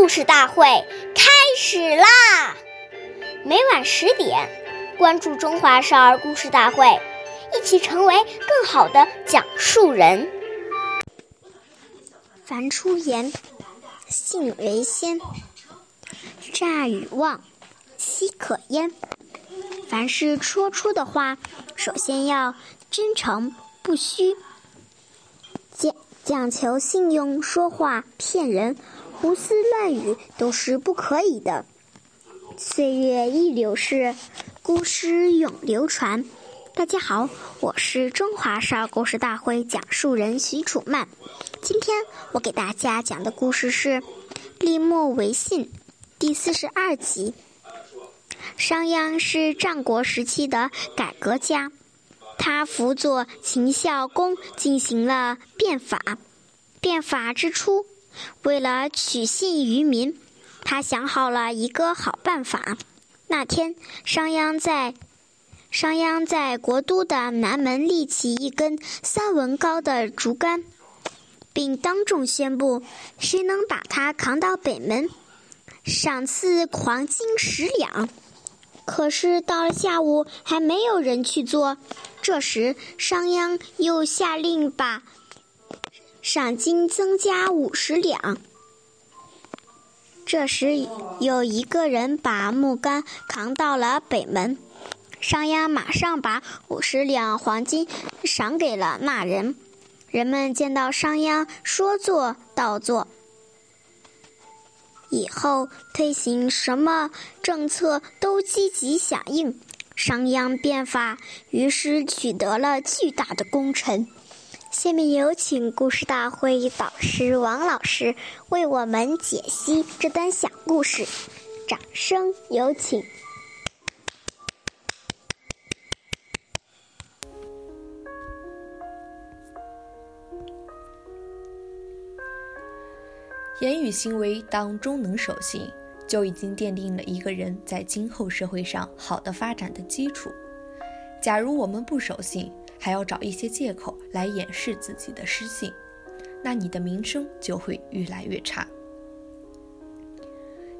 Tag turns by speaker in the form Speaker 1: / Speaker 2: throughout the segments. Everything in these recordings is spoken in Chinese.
Speaker 1: 故事大会开始啦！每晚十点，关注《中华少儿故事大会》，一起成为更好的讲述人。
Speaker 2: 凡出言，信为先；诈与妄，奚可焉？凡是说出的话，首先要真诚不虚，讲讲求信用，说话骗人。胡思乱语都是不可以的。岁月易流逝，故事永流传。大家好，我是中华少儿故事大会讲述人许楚曼。今天我给大家讲的故事是《立墨为信》第四十二集。商鞅是战国时期的改革家，他辅佐秦孝公进行了变法。变法之初。为了取信于民，他想好了一个好办法。那天，商鞅在商鞅在国都的南门立起一根三文高的竹竿，并当众宣布：谁能把它扛到北门，赏赐黄金十两。可是到了下午，还没有人去做。这时，商鞅又下令把。赏金增加五十两。这时，有一个人把木杆扛到了北门，商鞅马上把五十两黄金赏给了那人。人们见到商鞅说做到做，以后推行什么政策都积极响应，商鞅变法于是取得了巨大的功臣。下面有请故事大会导师王老师为我们解析这段小故事，掌声有请。
Speaker 3: 言语行为当中能守信，就已经奠定了一个人在今后社会上好的发展的基础。假如我们不守信，还要找一些借口来掩饰自己的失信，那你的名声就会越来越差。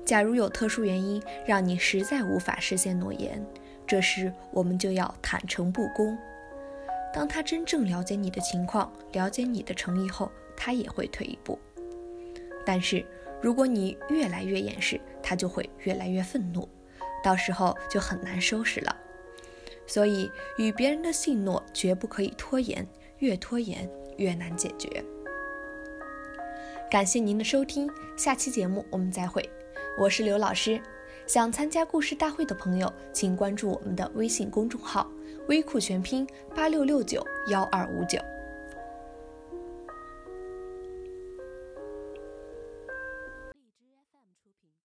Speaker 3: 假如有特殊原因让你实在无法实现诺言，这时我们就要坦诚不公。当他真正了解你的情况，了解你的诚意后，他也会退一步。但是如果你越来越掩饰，他就会越来越愤怒，到时候就很难收拾了。所以，与别人的信诺绝不可以拖延，越拖延越难解决。感谢您的收听，下期节目我们再会。我是刘老师，想参加故事大会的朋友，请关注我们的微信公众号“微库全拼八六六九幺二五九”。